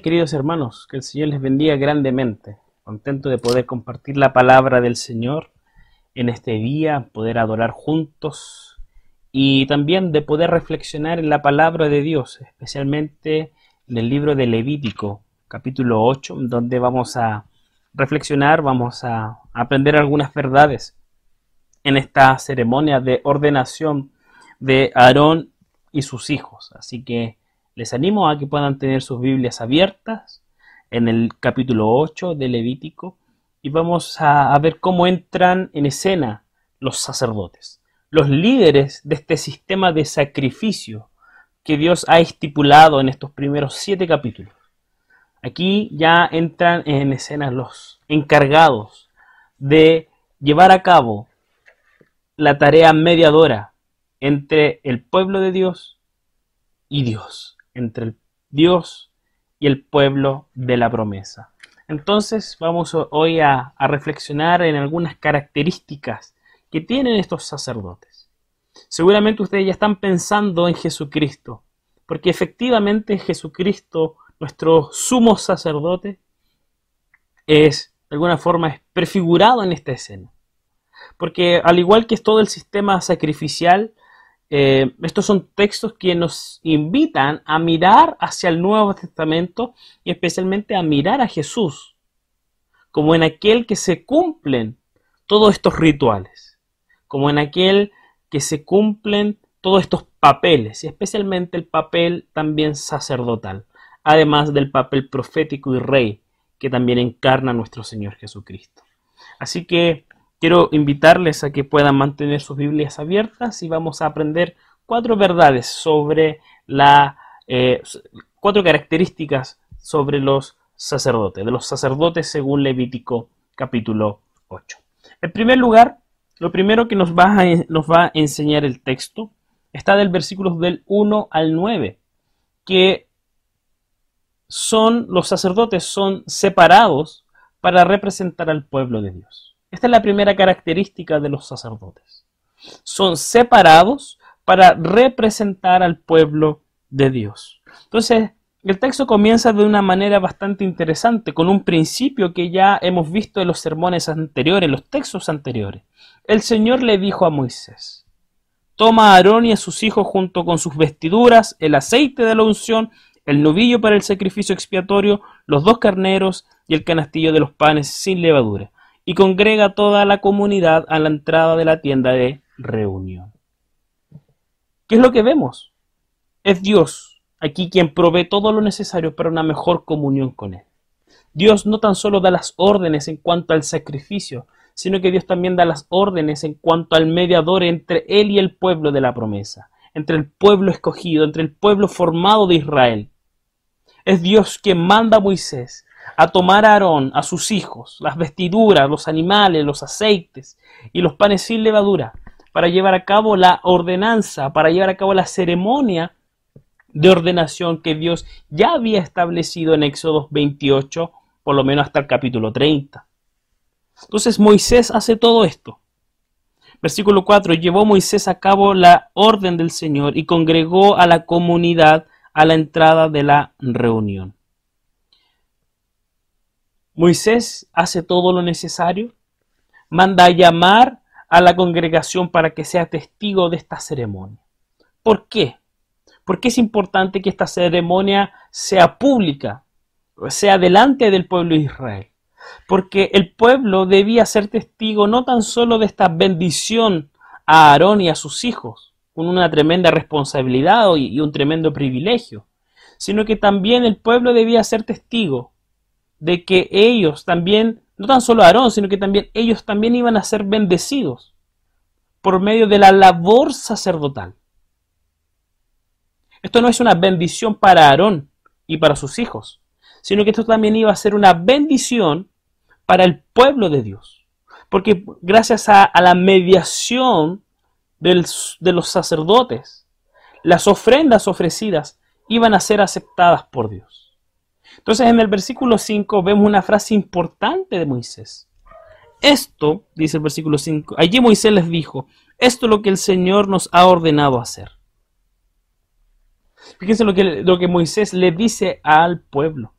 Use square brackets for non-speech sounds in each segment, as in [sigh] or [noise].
Queridos hermanos, que el Señor les bendiga grandemente. Contento de poder compartir la palabra del Señor en este día, poder adorar juntos y también de poder reflexionar en la palabra de Dios, especialmente en el libro de Levítico, capítulo 8, donde vamos a reflexionar, vamos a aprender algunas verdades en esta ceremonia de ordenación de Aarón y sus hijos. Así que les animo a que puedan tener sus Biblias abiertas en el capítulo 8 de Levítico y vamos a, ver cómo entran en escena los sacerdotes, los líderes de este sistema de sacrificio que Dios ha estipulado en estos primeros siete capítulos. Aquí ya entran en escena los encargados de llevar a cabo la tarea mediadora entre el pueblo de Dios y Dios, entre el Dios y el pueblo de la promesa. Entonces vamos hoy a, reflexionar en algunas características que tienen estos sacerdotes. Seguramente ustedes ya están pensando en Jesucristo, porque efectivamente Jesucristo, nuestro sumo sacerdote, es de alguna forma es prefigurado en esta escena. Porque al igual que es todo el sistema sacrificial, eh, estos son textos que nos invitan a mirar hacia el Nuevo Testamento y especialmente a mirar a Jesús como en aquel que se cumplen todos estos rituales, como en aquel que se cumplen todos estos papeles y especialmente el papel también sacerdotal, además del papel profético y rey que también encarna nuestro Señor Jesucristo. Así que Quiero invitarles a que puedan mantener sus Biblias abiertas y vamos a aprender cuatro verdades sobre la eh, cuatro características sobre los sacerdotes, de los sacerdotes según Levítico capítulo 8. En primer lugar, lo primero que nos va a, enseñar el texto está del versículo del 1 al 9, que son los sacerdotes son separados para representar al pueblo de Dios. Esta es la primera característica de los sacerdotes. Son separados para representar al pueblo de Dios. Entonces, el texto comienza de una manera bastante interesante, con un principio que ya hemos visto en los sermones anteriores, en los textos anteriores. El Señor le dijo a Moisés, toma a Aarón y a sus hijos junto con sus vestiduras, el aceite de la unción, el novillo para el sacrificio expiatorio, los dos carneros y el canastillo de los panes sin levadura y congrega toda la comunidad a la entrada de la tienda de reunión. ¿Qué es lo que vemos? Es Dios aquí quien provee todo lo necesario para una mejor comunión con Él. Dios no tan solo da las órdenes en cuanto al sacrificio, sino que Dios también da las órdenes en cuanto al mediador entre Él y el pueblo de la promesa, entre el pueblo escogido, entre el pueblo formado de Israel. Es Dios quien manda a Moisés a tomar a Aarón, a sus hijos, las vestiduras, los animales, los aceites y los panes sin levadura, para llevar a cabo la ordenanza, para llevar a cabo la ceremonia de ordenación que Dios ya había establecido en Éxodo 28, por lo menos hasta el capítulo 30. Entonces Moisés hace todo esto. Versículo 4, llevó Moisés a cabo la orden del Señor y congregó a la comunidad a la entrada de la reunión. Moisés hace todo lo necesario, manda a llamar a la congregación para que sea testigo de esta ceremonia. ¿Por qué? Porque es importante que esta ceremonia sea pública, sea delante del pueblo de Israel. Porque el pueblo debía ser testigo no tan solo de esta bendición a Aarón y a sus hijos, con una tremenda responsabilidad y un tremendo privilegio, sino que también el pueblo debía ser testigo de que ellos también, no tan solo Aarón, sino que también ellos también iban a ser bendecidos por medio de la labor sacerdotal. Esto no es una bendición para Aarón y para sus hijos, sino que esto también iba a ser una bendición para el pueblo de Dios. Porque gracias a, la mediación de los sacerdotes, las ofrendas ofrecidas iban a ser aceptadas por Dios. Entonces en el versículo 5 vemos una frase importante de Moisés. Esto, dice el versículo 5, allí Moisés les dijo, esto es lo que el Señor nos ha ordenado hacer. Fíjense lo que, lo que Moisés le dice al pueblo.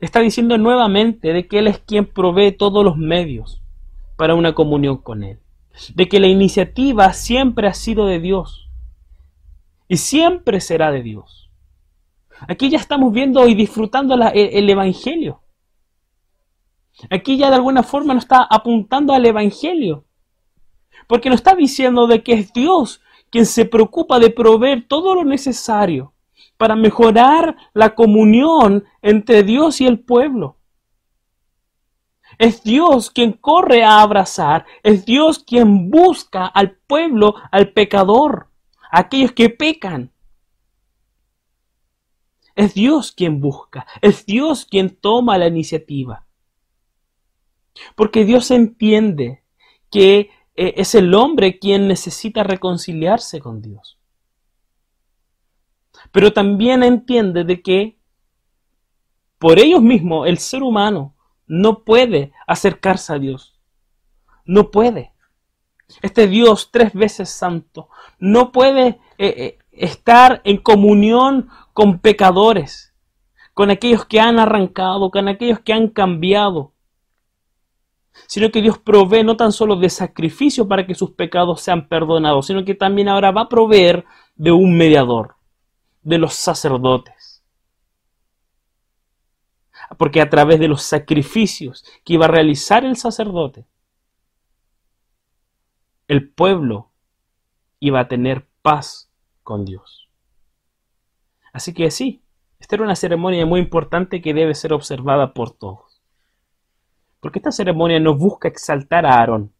Está diciendo nuevamente de que Él es quien provee todos los medios para una comunión con Él. De que la iniciativa siempre ha sido de Dios. Y siempre será de Dios. Aquí ya estamos viendo y disfrutando el Evangelio. Aquí ya de alguna forma nos está apuntando al Evangelio. Porque nos está diciendo de que es Dios quien se preocupa de proveer todo lo necesario para mejorar la comunión entre Dios y el pueblo. Es Dios quien corre a abrazar, es Dios quien busca al pueblo, al pecador, a aquellos que pecan. Es Dios quien busca, es Dios quien toma la iniciativa. Porque Dios entiende que eh, es el hombre quien necesita reconciliarse con Dios. Pero también entiende de que por ellos mismos el ser humano no puede acercarse a Dios. No puede. Este Dios tres veces santo no puede eh, eh, estar en comunión con pecadores, con aquellos que han arrancado, con aquellos que han cambiado, sino que Dios provee no tan solo de sacrificio para que sus pecados sean perdonados, sino que también ahora va a proveer de un mediador, de los sacerdotes. Porque a través de los sacrificios que iba a realizar el sacerdote, el pueblo iba a tener paz con Dios. Así que sí, esta era una ceremonia muy importante que debe ser observada por todos. Porque esta ceremonia no busca exaltar a Aarón,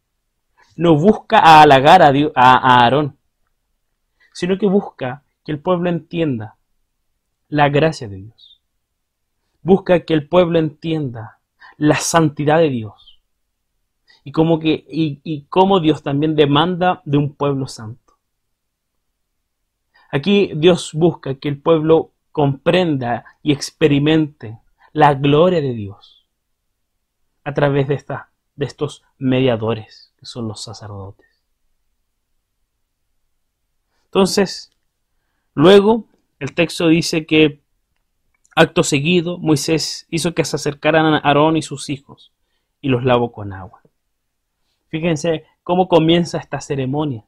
no busca halagar a, a Aarón, sino que busca que el pueblo entienda la gracia de Dios. Busca que el pueblo entienda la santidad de Dios. Y que, y, y cómo Dios también demanda de un pueblo santo. Aquí Dios busca que el pueblo comprenda y experimente la gloria de Dios a través de, esta, de estos mediadores, que son los sacerdotes. Entonces, luego el texto dice que acto seguido Moisés hizo que se acercaran a Aarón y sus hijos y los lavó con agua. Fíjense cómo comienza esta ceremonia.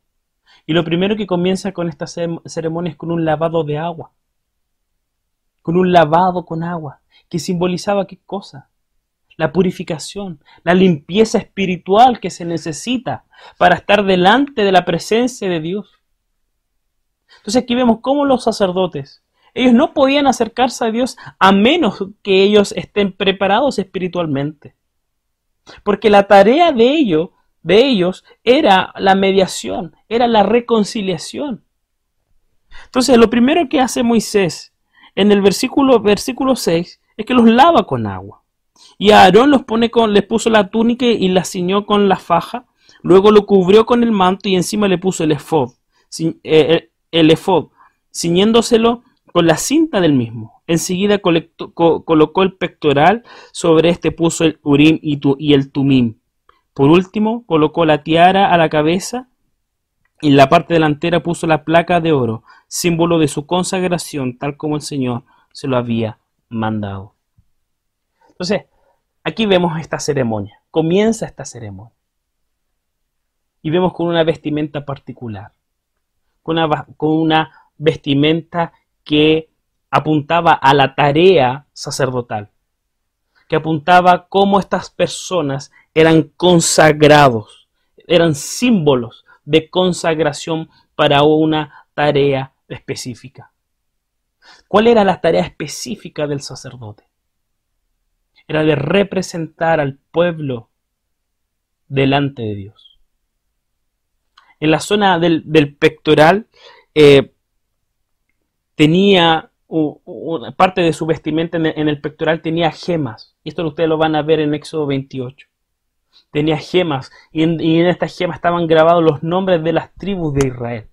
Y lo primero que comienza con esta ceremonia es con un lavado de agua. Con un lavado con agua, que simbolizaba qué cosa? la purificación, la limpieza espiritual que se necesita para estar delante de la presencia de Dios. Entonces aquí vemos cómo los sacerdotes, ellos no podían acercarse a Dios a menos que ellos estén preparados espiritualmente. Porque la tarea de ellos, de ellos era la mediación, era la reconciliación. Entonces, lo primero que hace Moisés en el versículo, versículo 6 es que los lava con agua. Y a Aarón los pone con, les puso la túnica y la ciñó con la faja. Luego lo cubrió con el manto y encima le puso el efod, eh, el efod, ciñéndoselo con la cinta del mismo. Enseguida colocó el pectoral, sobre este puso el urim y, y el tumim. Por último, colocó la tiara a la cabeza y en la parte delantera puso la placa de oro, símbolo de su consagración, tal como el Señor se lo había mandado. Entonces, Aquí vemos esta ceremonia, comienza esta ceremonia. Y vemos con una vestimenta particular, con una, con una vestimenta que apuntaba a la tarea sacerdotal, que apuntaba cómo estas personas eran consagrados, eran símbolos de consagración para una tarea específica. ¿Cuál era la tarea específica del sacerdote? era de representar al pueblo delante de Dios. En la zona del, pectoral eh, tenía una parte de su vestimenta en el, pectoral tenía gemas. Esto ustedes lo van a ver en Éxodo 28. Tenía gemas y en, y en estas gemas estaban grabados los nombres de las tribus de Israel.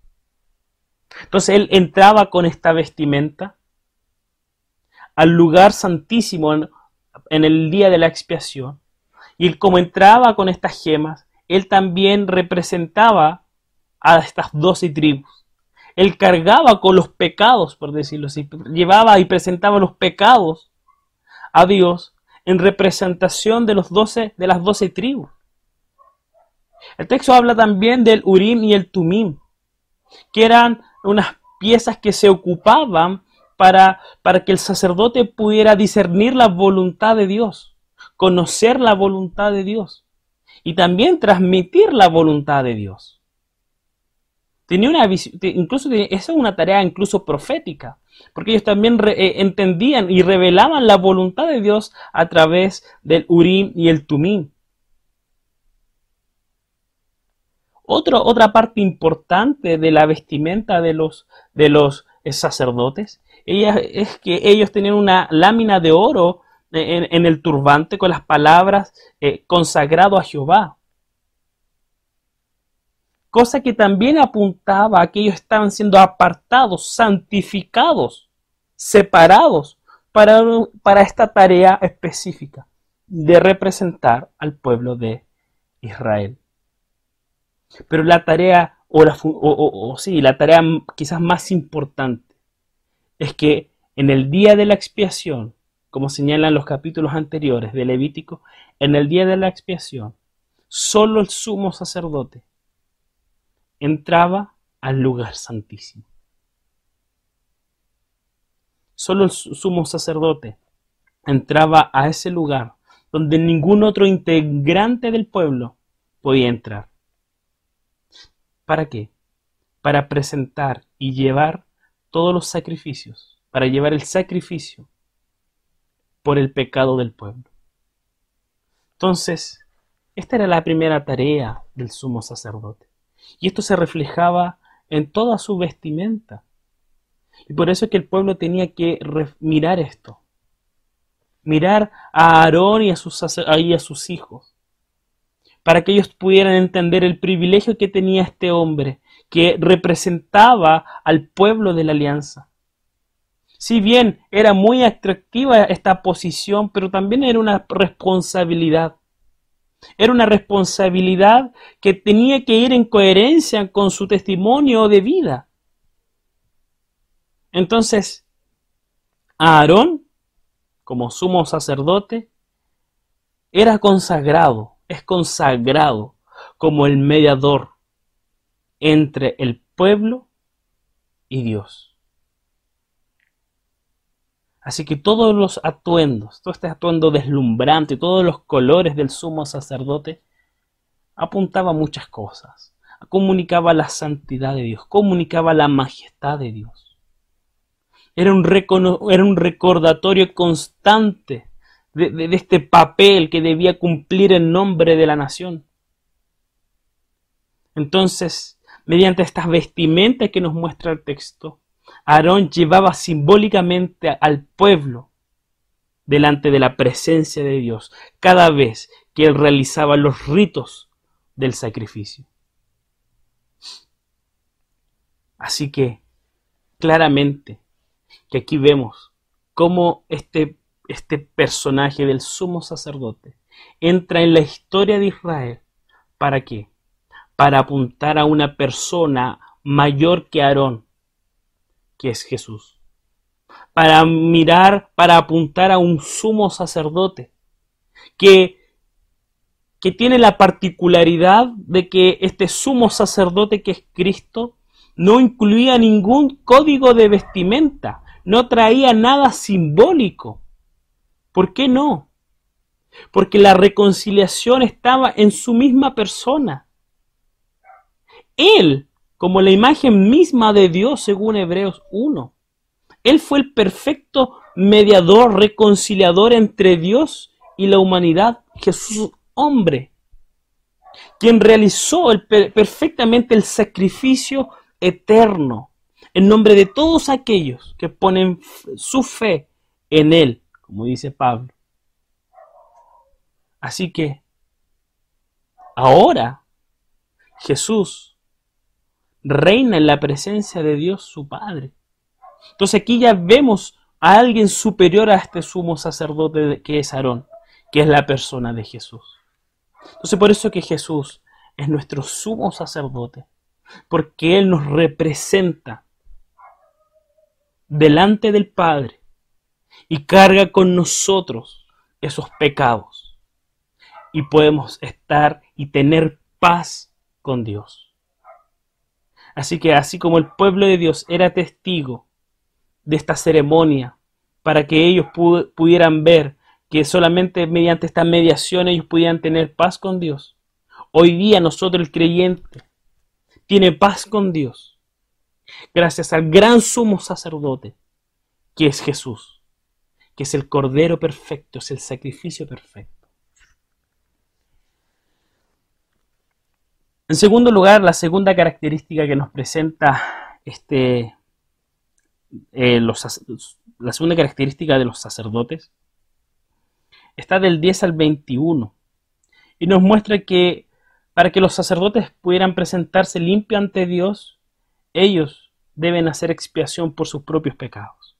Entonces él entraba con esta vestimenta al lugar santísimo en el día de la expiación. Y él, como entraba con estas gemas, él también representaba a estas doce tribus. él cargaba con los pecados, por decirlo así, llevaba y presentaba los pecados a Dios en representación de, los doce, de las doce tribus. El texto habla también del Urim y el Tumim, que eran unas piezas que se ocupaban para, para que el sacerdote pudiera discernir la voluntad de Dios, conocer la voluntad de Dios y también transmitir la voluntad de Dios. Tenía una incluso esa es una tarea incluso profética, porque ellos también eh, entendían y revelaban la voluntad de Dios a través del Urim y el Tumim. otra parte importante de la vestimenta de los, de los sacerdotes es que ellos tenían una lámina de oro en, el turbante con las palabras eh, consagrado a Jehová. Cosa que también apuntaba a que ellos estaban siendo apartados, santificados, separados para, para esta tarea específica de representar al pueblo de Israel. Pero la tarea, o, o, sí, la tarea quizás más importante es que en el día de la expiación, como señalan los capítulos anteriores de Levítico, en el día de la expiación, solo el sumo sacerdote entraba al lugar santísimo. Solo el sumo sacerdote entraba a ese lugar donde ningún otro integrante del pueblo podía entrar. ¿Para qué? Para presentar y llevar todos los sacrificios, para llevar el sacrificio por el pecado del pueblo. Entonces, esta era la primera tarea del sumo sacerdote. Y esto se reflejaba en toda su vestimenta. Y por eso es que el pueblo tenía que mirar esto. Mirar a Aarón y a sus, y a sus hijos para que ellos pudieran entender el privilegio que tenía este hombre, que representaba al pueblo de la alianza. Si bien era muy atractiva esta posición, pero también era una responsabilidad. Era una responsabilidad que tenía que ir en coherencia con su testimonio de vida. Entonces, Aarón, como sumo sacerdote, era consagrado es consagrado como el mediador entre el pueblo y Dios. Así que todos los atuendos, todo este atuendo deslumbrante, todos los colores del sumo sacerdote, apuntaba muchas cosas. Comunicaba la santidad de Dios, comunicaba la majestad de Dios. Era un, era un recordatorio constante de, este papel que debía cumplir en nombre de la nación. Entonces, mediante estas vestimentas que nos muestra el texto, Aarón llevaba simbólicamente al pueblo delante de la presencia de Dios cada vez que él realizaba los ritos del sacrificio. Así que, claramente, que aquí vemos cómo este este personaje del sumo sacerdote entra en la historia de Israel. ¿Para qué? Para apuntar a una persona mayor que Aarón, que es Jesús. Para mirar, para apuntar a un sumo sacerdote, que, que tiene la particularidad de que este sumo sacerdote que es Cristo no incluía ningún código de vestimenta, no traía nada simbólico ¿Por qué no? Porque la reconciliación estaba en su misma persona. Él, como la imagen misma de Dios según Hebreos 1, Él fue el perfecto mediador, reconciliador entre Dios y la humanidad, Jesús hombre, quien realizó perfectamente el sacrificio eterno en nombre de todos aquellos que ponen su fe en Él como dice Pablo. Así que ahora Jesús reina en la presencia de Dios su Padre. Entonces aquí ya vemos a alguien superior a este sumo sacerdote que es Aarón, que es la persona de Jesús. Entonces por eso que Jesús es nuestro sumo sacerdote, porque Él nos representa delante del Padre y carga con nosotros esos pecados. Y podemos estar y tener paz con Dios. Así que así como el pueblo de Dios era testigo de esta ceremonia, para que ellos pudieran ver que solamente mediante esta mediación ellos pudieran tener paz con Dios. Hoy día nosotros el creyente tiene paz con Dios gracias al gran sumo sacerdote que es Jesús, que es el Cordero perfecto, es el sacrificio perfecto. En segundo lugar, la segunda característica que nos presenta este, eh, la segunda característica de los sacerdotes está del 10 al 21 y nos muestra que para que los sacerdotes pudieran presentarse limpios ante Dios, ellos deben hacer expiación por sus propios pecados.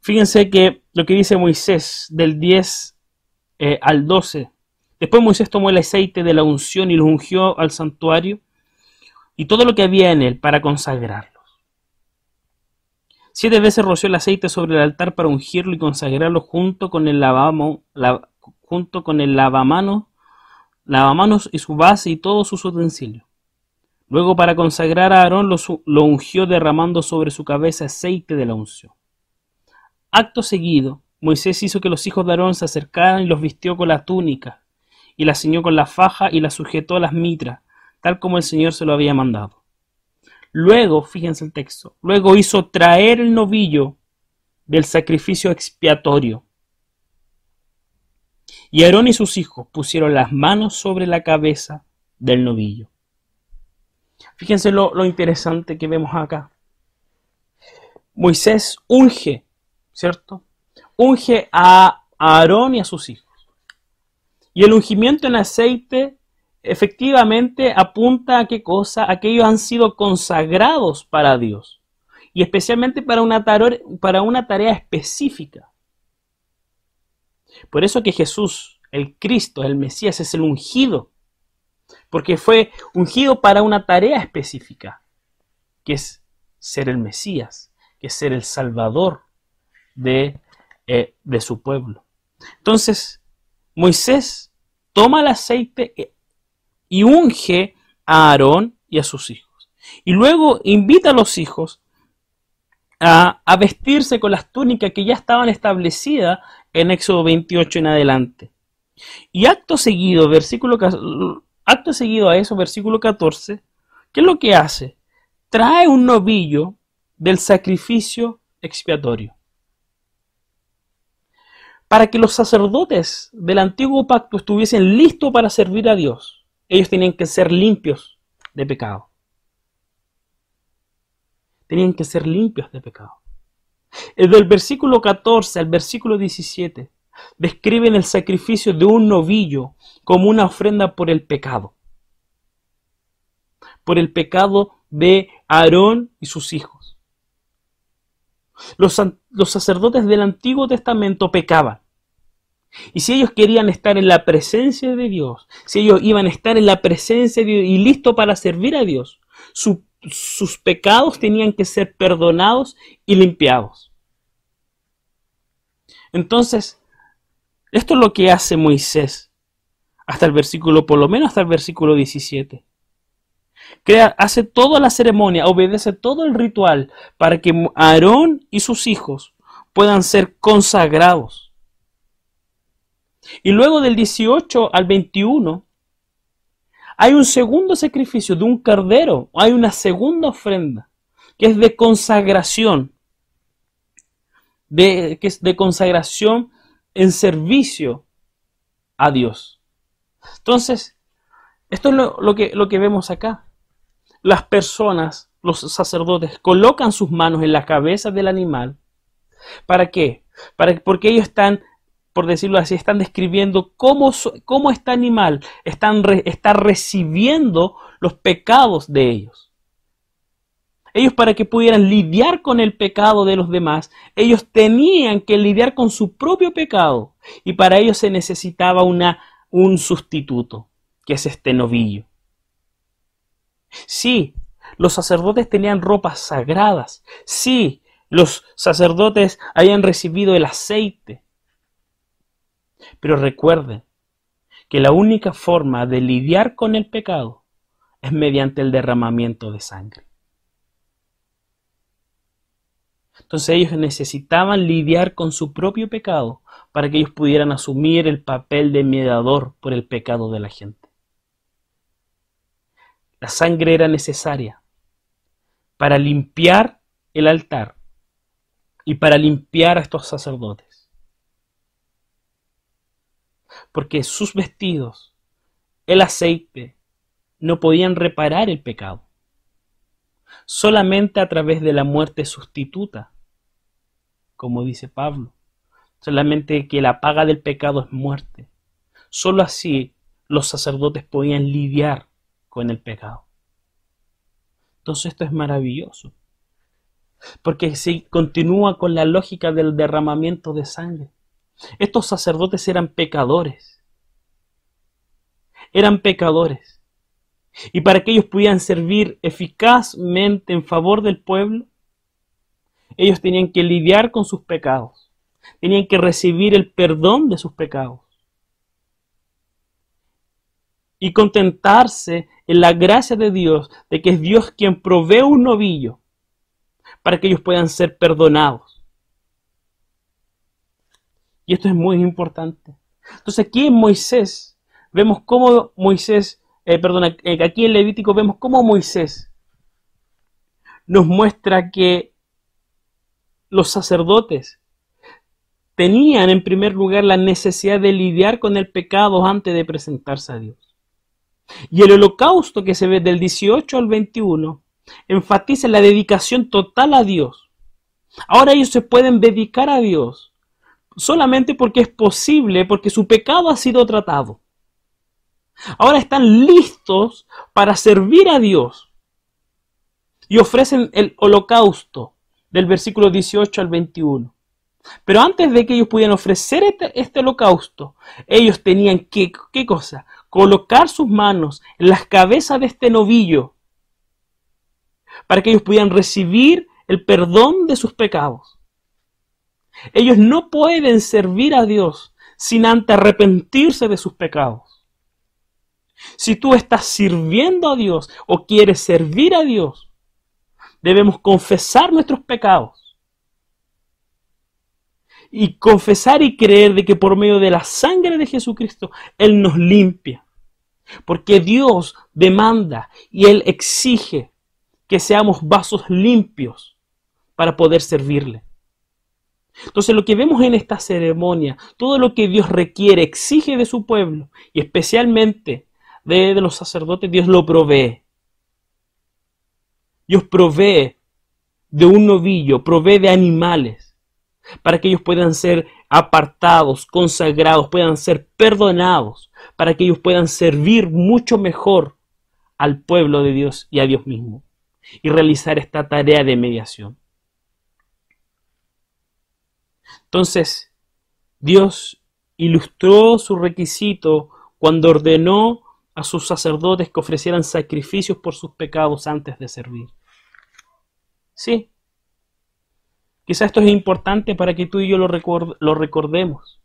Fíjense que lo que dice Moisés del 10 eh, al 12, después Moisés tomó el aceite de la unción y lo ungió al santuario y todo lo que había en él para consagrarlos. Siete veces roció el aceite sobre el altar para ungirlo y consagrarlo junto con el lavamo, junto con el lavamano lavamanos y su base y todos sus utensilios. Luego para consagrar a Aarón lo, ungió derramando sobre su cabeza aceite de la unción. Acto seguido, Moisés hizo que los hijos de Aarón se acercaran y los vistió con la túnica, y la ciñó con la faja y la sujetó a las mitras, tal como el Señor se lo había mandado. Luego, fíjense el texto, luego hizo traer el novillo del sacrificio expiatorio y Aarón y sus hijos pusieron las manos sobre la cabeza del novillo. Fíjense lo, interesante que vemos acá. Moisés unge, ¿cierto? Unge a Aarón y a sus hijos. Y el ungimiento en aceite efectivamente apunta a qué cosa? A que ellos han sido consagrados para Dios. Y especialmente para una, tarea específica. Por eso que Jesús, el Cristo, el Mesías, es el ungido, porque fue ungido para una tarea específica, que es ser el Mesías, que es ser el Salvador de, eh, de su pueblo. Entonces, Moisés toma el aceite y unge a Aarón y a sus hijos. Y luego invita a los hijos a, a, vestirse con las túnicas que ya estaban establecidas en Éxodo 28 en adelante. Y acto seguido, versículo, acto seguido a eso, versículo 14, ¿qué es lo que hace? Trae un novillo del sacrificio expiatorio. Para que los sacerdotes del antiguo pacto estuviesen listos para servir a Dios, ellos tenían que ser limpios de pecado. Tenían que ser limpios de pecado. Desde el versículo 14 al versículo 17 describen el sacrificio de un novillo como una ofrenda por el pecado. Por el pecado de Aarón y sus hijos. Los, los, sacerdotes del Antiguo Testamento pecaban. Y si ellos querían estar en la presencia de Dios, si ellos iban a estar en la presencia de Dios y listos para servir a Dios, su sus pecados tenían que ser perdonados y limpiados. Entonces, esto es lo que hace Moisés hasta el versículo, por lo menos hasta el versículo 17. Crea, hace toda la ceremonia, obedece todo el ritual para que Aarón y sus hijos puedan ser consagrados. Y luego del 18 al 21, hay un segundo sacrificio de un cordero, hay una segunda ofrenda, que es de consagración, de, que es de consagración en servicio a Dios. Entonces, esto es lo, que, lo que vemos acá. Las personas, los sacerdotes, colocan sus manos en la cabeza del animal. ¿Para qué? Para, porque ellos están por decirlo así, están describiendo cómo, cómo este animal está recibiendo los pecados de ellos. Ellos para que pudieran lidiar con el pecado de los demás, ellos tenían que lidiar con su propio pecado y para ello se necesitaba una, un sustituto, que es este novillo. Sí, los sacerdotes tenían ropas sagradas. Sí, los sacerdotes habían recibido el aceite. Pero recuerden que la única forma de lidiar con el pecado es mediante el derramamiento de sangre. Entonces ellos necesitaban lidiar con su propio pecado para que ellos pudieran asumir el papel de mediador por el pecado de la gente. La sangre era necesaria para limpiar el altar y para limpiar a estos sacerdotes. Porque sus vestidos, el aceite, no podían reparar el pecado. Solamente a través de la muerte sustituta, como dice Pablo. Solamente que la paga del pecado es muerte. Solo así los sacerdotes podían lidiar con el pecado. Entonces esto es maravilloso. Porque si continúa con la lógica del derramamiento de sangre. Estos sacerdotes eran pecadores. Eran pecadores. Y para que ellos pudieran servir eficazmente en favor del pueblo, ellos tenían que lidiar con sus pecados. Tenían que recibir el perdón de sus pecados. Y contentarse en la gracia de Dios, de que es Dios quien provee un novillo para que ellos puedan ser perdonados. Y esto es muy importante. Entonces aquí en Moisés vemos cómo Moisés, eh, perdona, eh, aquí en Levítico vemos cómo Moisés nos muestra que los sacerdotes tenían en primer lugar la necesidad de lidiar con el pecado antes de presentarse a Dios. Y el holocausto que se ve del 18 al 21 enfatiza la dedicación total a Dios. Ahora ellos se pueden dedicar a Dios solamente porque es posible, porque su pecado ha sido tratado. Ahora están listos para servir a Dios y ofrecen el holocausto del versículo 18 al 21. Pero antes de que ellos pudieran ofrecer este, este holocausto, ellos tenían que, ¿qué cosa? Colocar sus manos en las cabezas de este novillo para que ellos pudieran recibir el perdón de sus pecados. Ellos no pueden servir a Dios sin antes arrepentirse de sus pecados. Si tú estás sirviendo a Dios o quieres servir a Dios, debemos confesar nuestros pecados. Y confesar y creer de que por medio de la sangre de Jesucristo Él nos limpia. Porque Dios demanda y Él exige que seamos vasos limpios para poder servirle. Entonces lo que vemos en esta ceremonia, todo lo que Dios requiere, exige de su pueblo y especialmente de, los sacerdotes, Dios lo provee. Dios provee de un novillo, provee de animales, para que ellos puedan ser apartados, consagrados, puedan ser perdonados, para que ellos puedan servir mucho mejor al pueblo de Dios y a Dios mismo y realizar esta tarea de mediación. Entonces, Dios ilustró su requisito cuando ordenó a sus sacerdotes que ofrecieran sacrificios por sus pecados antes de servir. Sí, quizá esto es importante para que tú y yo lo, lo recordemos.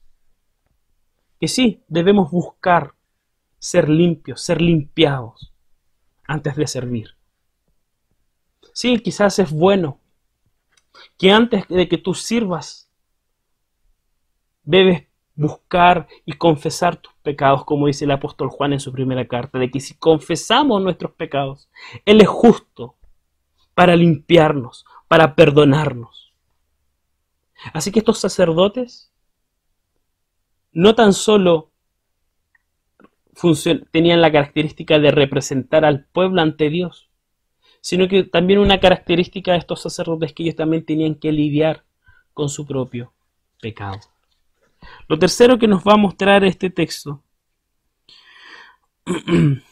Que sí, debemos buscar ser limpios, ser limpiados antes de servir. Sí, quizás es bueno que antes de que tú sirvas, debes buscar y confesar tus pecados, como dice el apóstol Juan en su primera carta, de que si confesamos nuestros pecados, Él es justo para limpiarnos, para perdonarnos. Así que estos sacerdotes no tan solo tenían la característica de representar al pueblo ante Dios, sino que también una característica de estos sacerdotes que ellos también tenían que lidiar con su propio pecado. Lo tercero que nos va a mostrar este texto [clears throat]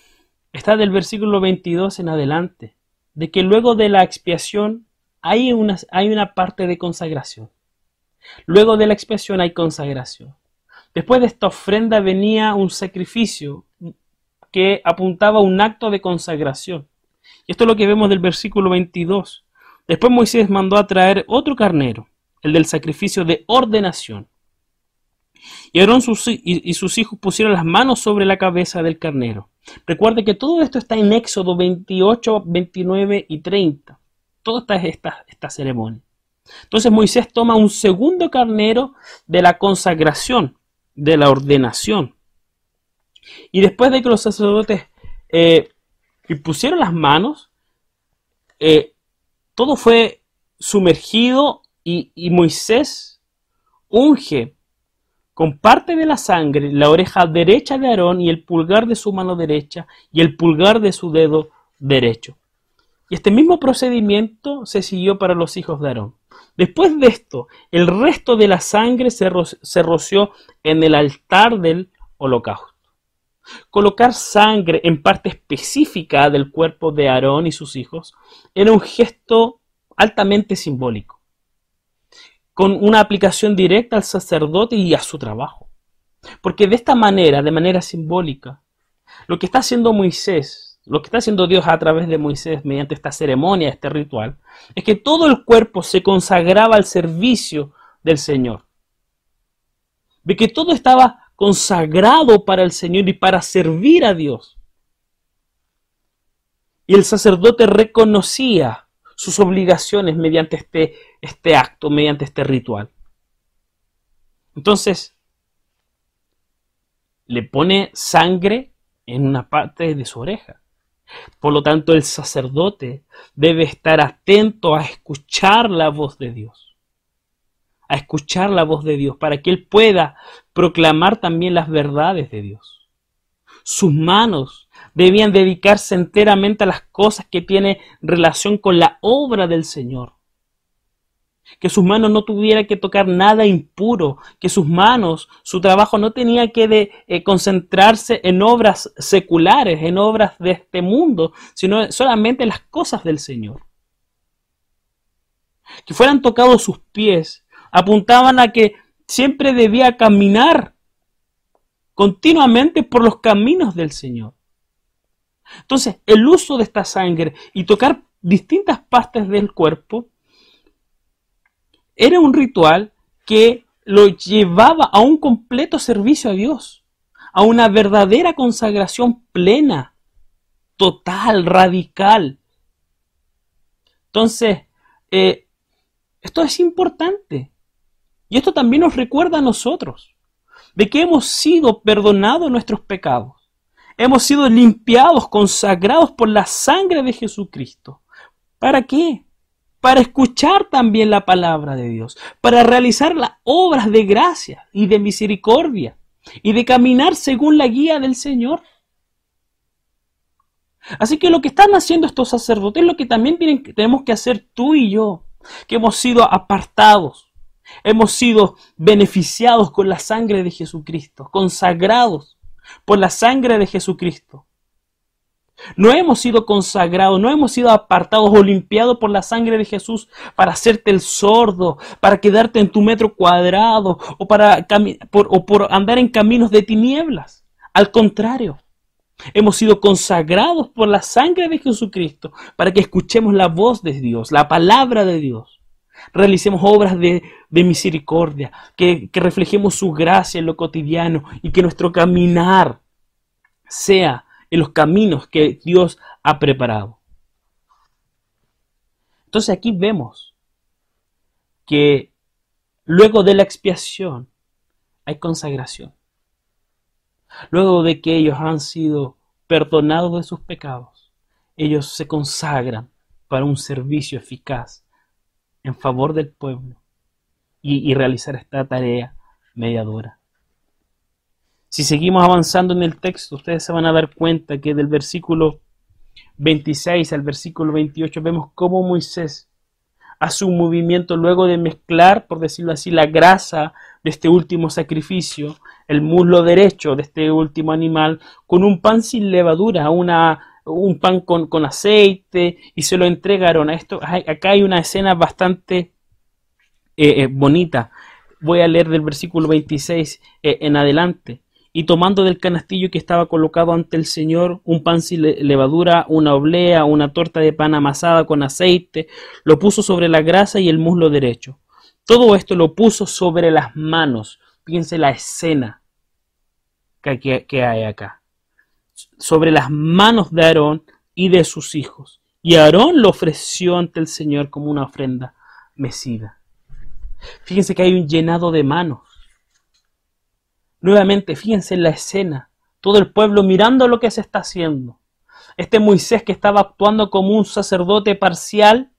está del versículo 22 en adelante, de que luego de la expiación hay una, hay una parte de consagración. Luego de la expiación hay consagración. Después de esta ofrenda venía un sacrificio que apuntaba a un acto de consagración. Esto es lo que vemos del versículo 22. Después Moisés mandó a traer otro carnero, el del sacrificio de ordenación. Y Aarón y sus hijos pusieron las manos sobre la cabeza del carnero. Recuerde que todo esto está en Éxodo 28, 29 y 30. Todo está esta, esta ceremonia. Entonces Moisés toma un segundo carnero de la consagración, de la ordenación. Y después de que los sacerdotes eh, pusieron las manos, eh, todo fue sumergido y, y Moisés unge con parte de la sangre la oreja derecha de Aarón y el pulgar de su mano derecha y el pulgar de su dedo derecho. Y este mismo procedimiento se siguió para los hijos de Aarón. Después de esto, el resto de la sangre se, roció en el altar del holocausto. Colocar sangre en parte específica del cuerpo de Aarón y sus hijos era un gesto altamente simbólico con una aplicación directa al sacerdote y a su trabajo. Porque de esta manera, de manera simbólica, lo que está haciendo Moisés, lo que está haciendo Dios a través de Moisés mediante esta ceremonia, este ritual, es que todo el cuerpo se consagraba al servicio del Señor. De que todo estaba consagrado para el Señor y para servir a Dios. Y el sacerdote reconocía sus obligaciones mediante este, este acto, mediante este ritual. Entonces, le pone sangre en una parte de su oreja. Por lo tanto, el sacerdote debe estar atento a escuchar la voz de Dios. A escuchar la voz de Dios para que él pueda proclamar también las verdades de Dios. Sus manos debían dedicarse enteramente a las cosas que tienen relación con la obra del Señor. Que sus manos no tuvieran que tocar nada impuro, que sus manos, su trabajo no tenía que eh, concentrarse en obras seculares, en obras de este mundo, sino solamente en las cosas del Señor. Que fueran tocados sus pies, apuntaban a que siempre debía caminar continuamente por los caminos del Señor. Entonces, el uso de esta sangre y tocar distintas partes del cuerpo era un ritual que lo llevaba a un completo servicio a Dios, a una verdadera consagración plena, total, radical. Entonces, eh, esto es importante. Y esto también nos recuerda a nosotros de que hemos sido perdonados nuestros pecados Hemos sido limpiados, consagrados por la sangre de Jesucristo. ¿Para qué? Para escuchar también la palabra de Dios, para realizar las obras de gracia y de misericordia y de caminar según la guía del Señor. Así que lo que están haciendo estos sacerdotes es lo que también tenemos que hacer tú y yo, que hemos sido apartados, hemos sido beneficiados con la sangre de Jesucristo, consagrados por la sangre de Jesucristo. No hemos sido consagrados, no hemos sido apartados o limpiados por la sangre de Jesús para hacerte el sordo, para quedarte en tu metro cuadrado o, para por, por andar en caminos de tinieblas. Al contrario, hemos sido consagrados por la sangre de Jesucristo para que escuchemos la voz de Dios, la palabra de Dios realicemos obras de, misericordia, que, que reflejemos su gracia en lo cotidiano y que nuestro caminar sea en los caminos que Dios ha preparado. Entonces aquí vemos que luego de la expiación hay consagración. Luego de que ellos han sido perdonados de sus pecados, ellos se consagran para un servicio eficaz en favor del pueblo y, realizar esta tarea mediadora. Si seguimos avanzando en el texto, ustedes se van a dar cuenta que del versículo 26 al versículo 28 vemos cómo Moisés hace un movimiento luego de mezclar, por decirlo así, la grasa de este último sacrificio, el muslo derecho de este último animal, con un pan sin levadura, una, un pan con, con aceite y se lo entregaron a esto. Acá hay una escena bastante eh, eh, bonita. Voy a leer del versículo 26 eh, en adelante. y tomando del canastillo que estaba colocado ante el Señor un pan sin levadura, una oblea, una torta de pan amasada con aceite, lo puso sobre la grasa y el muslo derecho. Todo esto lo puso sobre las manos. Piense la escena que, que hay acá. Sobre las manos de Aarón y de sus hijos. Y Aarón lo ofreció ante el Señor como una ofrenda mecida. Fíjense que hay un llenado de manos. Nuevamente, fíjense en la escena, todo el pueblo mirando lo que se está haciendo. Este Moisés que estaba actuando como un sacerdote parcial,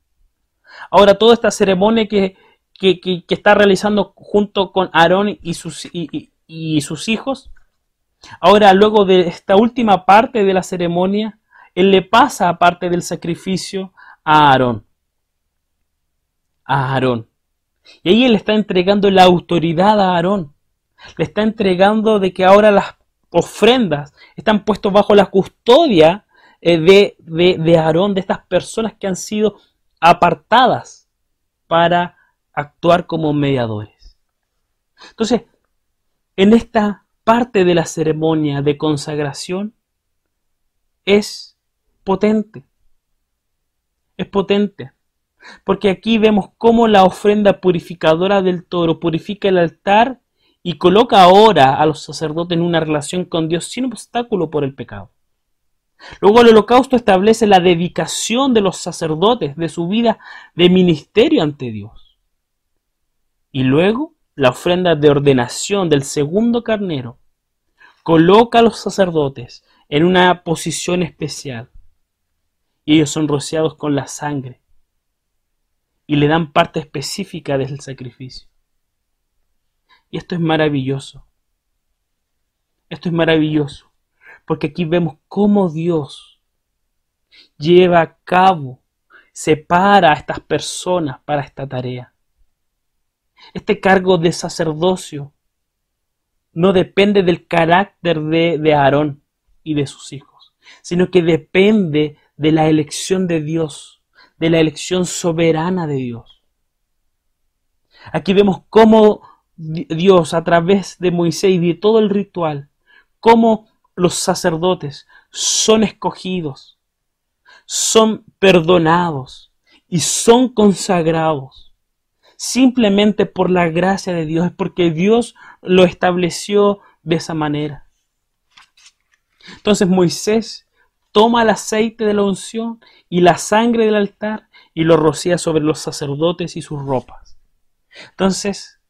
ahora toda esta ceremonia que, que, está realizando junto con Aarón y sus, y sus hijos, ahora luego de esta última parte de la ceremonia, él le pasa parte del sacrificio a Aarón. A Aarón. Y ahí él está entregando la autoridad a Aarón le está entregando de que ahora las ofrendas están puestas bajo la custodia eh, de, de, de Aarón, de estas personas que han sido apartadas para actuar como mediadores. Entonces, en esta parte de la ceremonia de consagración es potente. Es potente. Porque aquí vemos cómo la ofrenda purificadora del toro purifica el altar y coloca ahora a los sacerdotes en una relación con Dios sin obstáculo por el pecado. Luego el holocausto establece la dedicación de los sacerdotes de su vida de ministerio ante Dios. Y luego la ofrenda de ordenación del segundo carnero coloca a los sacerdotes en una posición especial. Y ellos son rociados con la sangre y le dan parte específica del sacrificio. Y esto es maravilloso. Esto es maravilloso. Porque aquí vemos cómo Dios lleva a cabo, separa a estas personas para esta tarea. Este cargo de sacerdocio no depende del carácter de, de Aarón y de sus hijos, sino que depende de la elección de Dios, de la elección soberana de Dios. Aquí vemos cómo Dios a través de Moisés y de todo el ritual, cómo los sacerdotes son escogidos, son perdonados y son consagrados simplemente por la gracia de Dios, es porque Dios lo estableció de esa manera. Entonces Moisés toma el aceite de la unción y la sangre del altar y lo rocía sobre los sacerdotes y sus ropas. Entonces,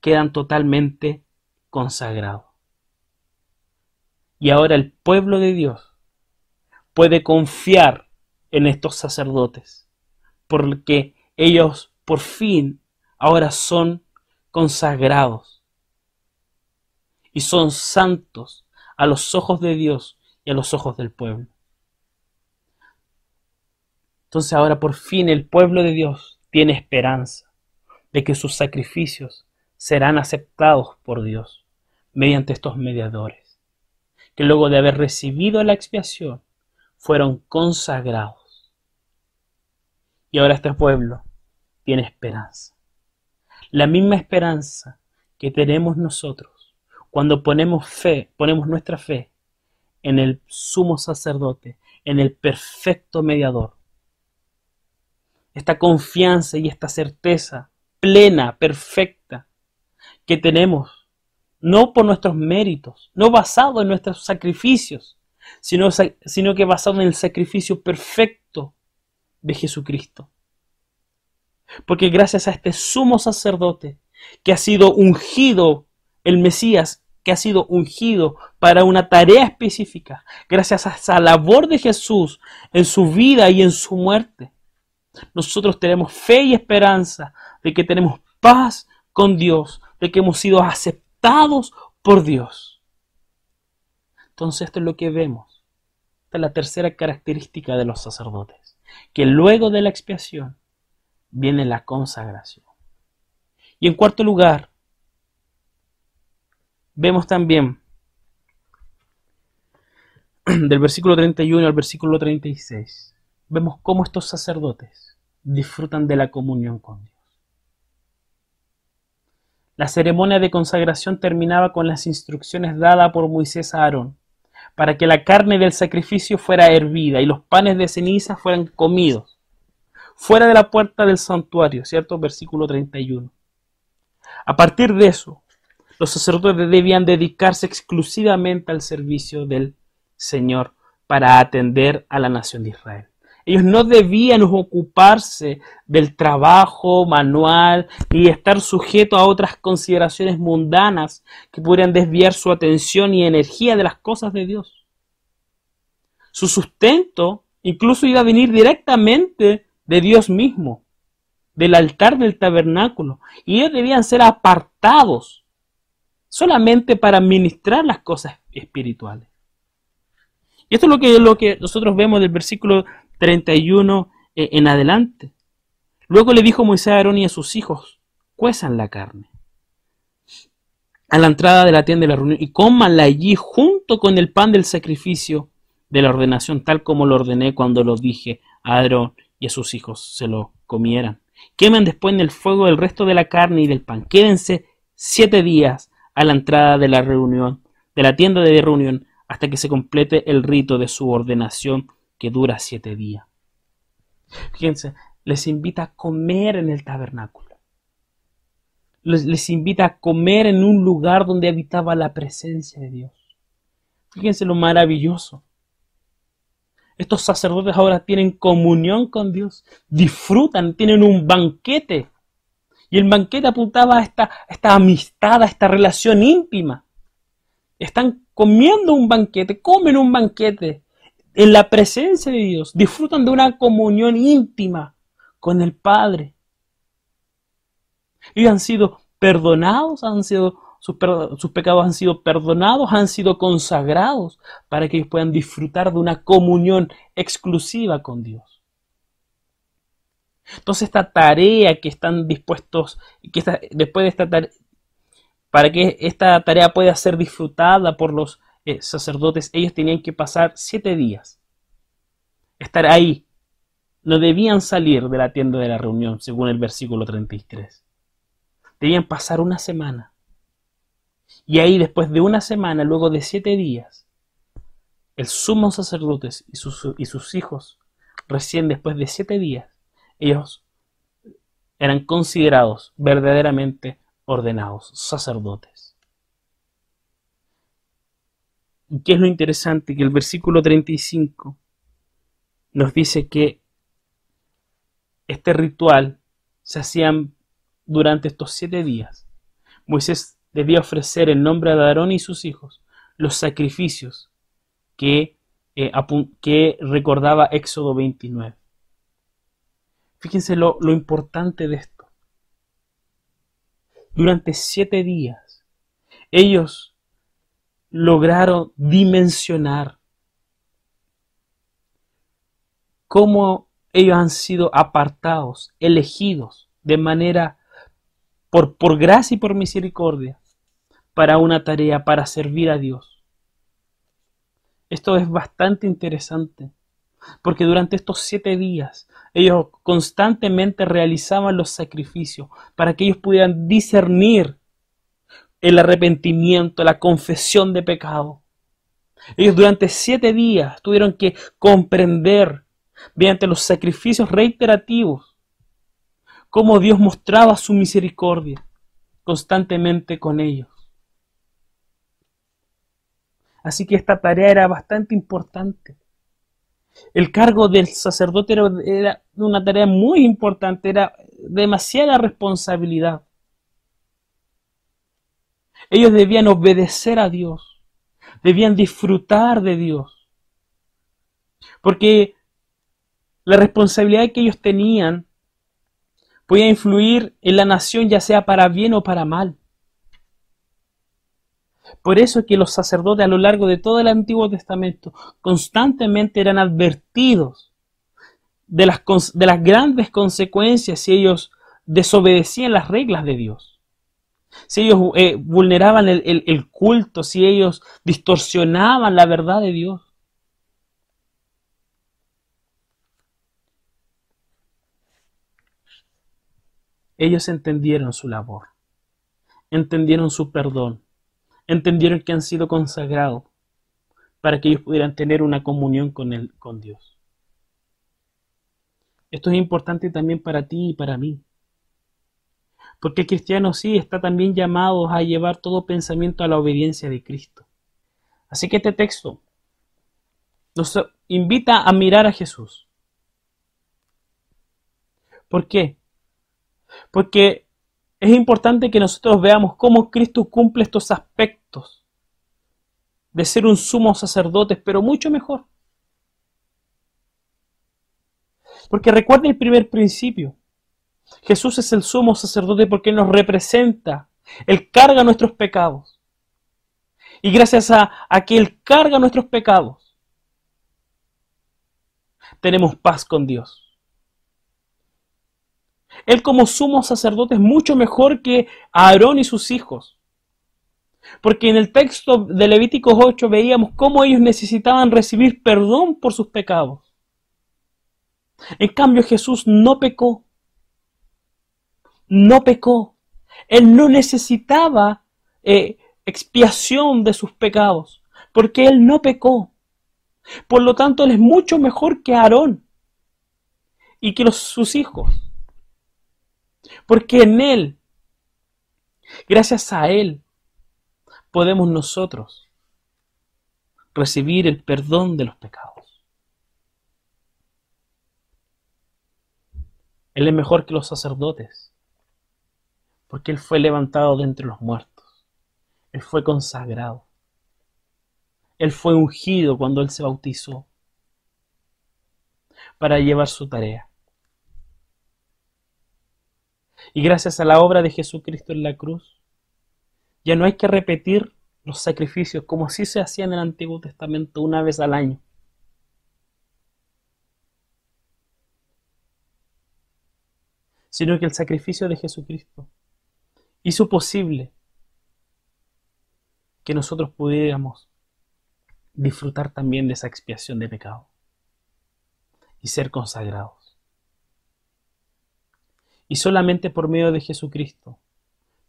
quedan totalmente consagrados. Y ahora el pueblo de Dios puede confiar en estos sacerdotes, porque ellos por fin ahora son consagrados y son santos a los ojos de Dios y a los ojos del pueblo. Entonces ahora por fin el pueblo de Dios tiene esperanza de que sus sacrificios serán aceptados por Dios mediante estos mediadores, que luego de haber recibido la expiación fueron consagrados. Y ahora este pueblo tiene esperanza. La misma esperanza que tenemos nosotros cuando ponemos fe, ponemos nuestra fe en el sumo sacerdote, en el perfecto mediador. Esta confianza y esta certeza plena, perfecta, que tenemos, no por nuestros méritos, no basado en nuestros sacrificios, sino, sino que basado en el sacrificio perfecto de Jesucristo. Porque gracias a este sumo sacerdote que ha sido ungido, el Mesías, que ha sido ungido para una tarea específica, gracias a esa labor de Jesús en su vida y en su muerte, nosotros tenemos fe y esperanza de que tenemos paz con Dios, de que hemos sido aceptados por Dios. Entonces esto es lo que vemos. Esta es la tercera característica de los sacerdotes, que luego de la expiación viene la consagración. Y en cuarto lugar, vemos también [clears throat] del versículo 31 al versículo 36, vemos cómo estos sacerdotes disfrutan de la comunión con Dios. La ceremonia de consagración terminaba con las instrucciones dadas por Moisés a Aarón, para que la carne del sacrificio fuera hervida y los panes de ceniza fueran comidos, fuera de la puerta del santuario, ¿cierto? Versículo 31. A partir de eso, los sacerdotes debían dedicarse exclusivamente al servicio del Señor para atender a la nación de Israel. Ellos no debían ocuparse del trabajo manual y estar sujetos a otras consideraciones mundanas que pudieran desviar su atención y energía de las cosas de Dios. Su sustento incluso iba a venir directamente de Dios mismo, del altar del tabernáculo, y ellos debían ser apartados solamente para administrar las cosas espirituales. Y esto es lo que, lo que nosotros vemos del versículo 31 eh, en adelante. Luego le dijo Moisés a Aarón y a sus hijos, cuezan la carne a la entrada de la tienda de la reunión y cómanla allí junto con el pan del sacrificio de la ordenación, tal como lo ordené cuando lo dije a Aarón y a sus hijos se lo comieran. Quemen después en el fuego el resto de la carne y del pan. Quédense siete días a la entrada de la reunión, de la tienda de reunión, hasta que se complete el rito de su ordenación que dura siete días. Fíjense, les invita a comer en el tabernáculo. Les, les, invita a comer en un lugar donde habitaba la presencia de Dios. Fíjense lo maravilloso. Estos sacerdotes ahora tienen comunión con Dios, disfrutan, tienen un banquete. Y el banquete apuntaba a esta, amistad, a esta relación íntima. Están comiendo un banquete, comen un banquete en la presencia de Dios, disfrutan de una comunión íntima con el Padre. Ellos han sido perdonados, han sido, sus, pecados han sido perdonados, han sido consagrados para que ellos puedan disfrutar de una comunión exclusiva con Dios. Entonces esta tarea que están dispuestos, que después de esta tarea, para que esta tarea pueda ser disfrutada por los eh, sacerdotes, ellos tenían que pasar siete días. Estar ahí. No debían salir de la tienda de la reunión, según el versículo 33. Debían pasar una semana. Y ahí, después de una semana, luego de siete días, el sumo sacerdote y sus, y sus hijos, recién después de siete días, ellos eran considerados verdaderamente ordenados, sacerdotes. qué es lo interesante? Que el versículo 35 nos dice que este ritual se hacía durante estos siete días. Moisés debía ofrecer en nombre de Aarón y sus hijos los sacrificios que, eh, recordaba Éxodo 29. Fíjense lo, lo importante de esto. Durante siete días, ellos lograron dimensionar cómo ellos han sido apartados, elegidos de manera por, por gracia y por misericordia para una tarea, para servir a Dios. Esto es bastante interesante, porque durante estos siete días ellos constantemente realizaban los sacrificios para que ellos pudieran discernir el arrepentimiento, la confesión de pecado. Ellos durante siete días tuvieron que comprender, mediante los sacrificios reiterativos, cómo Dios mostraba su misericordia constantemente con ellos. Así que esta tarea era bastante importante. El cargo del sacerdote era, una tarea muy importante, era demasiada responsabilidad. Ellos debían obedecer a Dios, debían disfrutar de Dios, porque la responsabilidad que ellos tenían podía influir en la nación ya sea para bien o para mal. Por eso es que los sacerdotes a lo largo de todo el Antiguo Testamento constantemente eran advertidos de las, de las grandes consecuencias si ellos desobedecían las reglas de Dios si ellos eh, vulneraban el, culto, si ellos distorsionaban la verdad de Dios. Ellos entendieron su labor. entendieron su perdón, entendieron que han sido consagrados para que ellos pudieran tener una comunión con, Dios. Esto es importante también para ti y para mí. Porque el cristiano sí está también llamado a llevar todo pensamiento a la obediencia de Cristo. Así que este texto nos invita a mirar a Jesús. ¿Por qué? Porque es importante que nosotros veamos cómo Cristo cumple estos aspectos de ser un sumo sacerdote, pero mucho mejor. Porque recuerda el primer principio. Jesús es el sumo sacerdote porque nos representa. Él carga nuestros pecados. Y gracias a, a que Él carga nuestros pecados, tenemos paz con Dios. Él como sumo sacerdote es mucho mejor que Aarón y sus hijos. Porque en el texto de Levíticos 8 veíamos cómo ellos necesitaban recibir perdón por sus pecados. En cambio Jesús no pecó. No pecó. Él no necesitaba eh, expiación de sus pecados, porque él no pecó. Por lo tanto, él es mucho mejor que Aarón y que sus hijos. Porque en él, gracias a él, podemos nosotros recibir el perdón de los pecados. Él es mejor que los sacerdotes, porque Él fue levantado de entre los muertos. Él fue consagrado. Él fue ungido cuando Él se bautizó para llevar su tarea. Y gracias a la obra de Jesucristo en la cruz, ya no hay que repetir los sacrificios como así se hacía en el Antiguo Testamento una vez al año. sino que el sacrificio de Jesucristo hizo posible que nosotros pudiéramos disfrutar también de esa expiación de pecado y ser consagrados. Y solamente por medio de Jesucristo,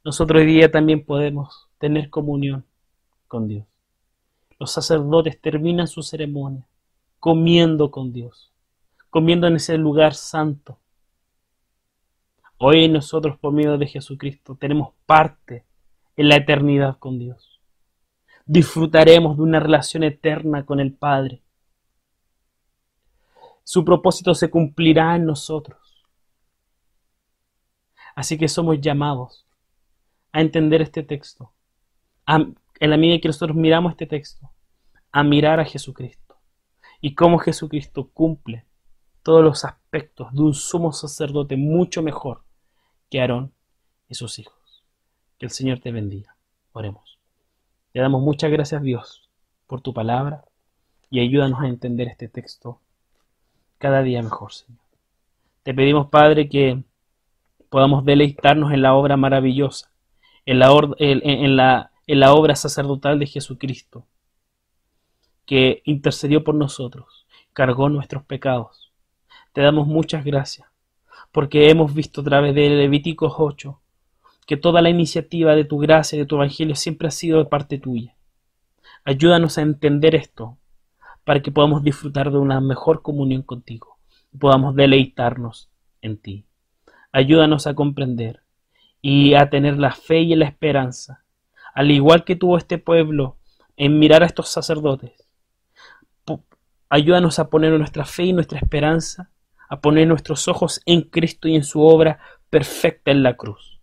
nosotros hoy día también podemos tener comunión con Dios. Los sacerdotes terminan su ceremonia comiendo con Dios, comiendo en ese lugar santo, Hoy nosotros por medio de Jesucristo tenemos parte en la eternidad con Dios. Disfrutaremos de una relación eterna con el Padre. Su propósito se cumplirá en nosotros. Así que somos llamados a entender este texto. en la medida que nosotros miramos este texto, a mirar a Jesucristo y cómo Jesucristo cumple todos los aspectos de un sumo sacerdote mucho mejor que Aarón y sus hijos. Que el Señor te bendiga. Oremos. Te damos muchas gracias, Dios, por tu palabra y ayúdanos a entender este texto cada día mejor, Señor. Te pedimos, Padre, que podamos deleitarnos en la obra maravillosa, en la, obra sacerdotal de Jesucristo, que intercedió por nosotros, cargó nuestros pecados. Te damos muchas gracias porque hemos visto a través de Levíticos 8 que toda la iniciativa de tu gracia y de tu evangelio siempre ha sido de parte tuya. Ayúdanos a entender esto para que podamos disfrutar de una mejor comunión contigo y podamos deleitarnos en ti. Ayúdanos a comprender y a tener la fe y la esperanza, al igual que tuvo este pueblo en mirar a estos sacerdotes. Ayúdanos a poner nuestra fe y nuestra esperanza a poner nuestros ojos en Cristo y en su obra perfecta en la cruz.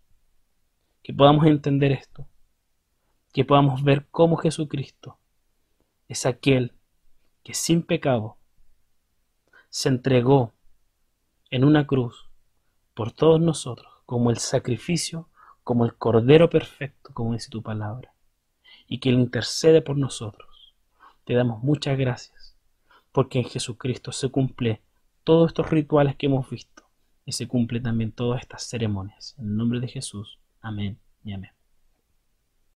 Que podamos entender esto, que podamos ver cómo Jesucristo es aquel que sin pecado se entregó en una cruz por todos nosotros, como el sacrificio, como el Cordero perfecto, como dice tu palabra, y que Él intercede por nosotros. Te damos muchas gracias, porque en Jesucristo se cumple todos estos rituales que hemos visto y se cumple también todas estas ceremonias. En el nombre de Jesús. Amén y amén.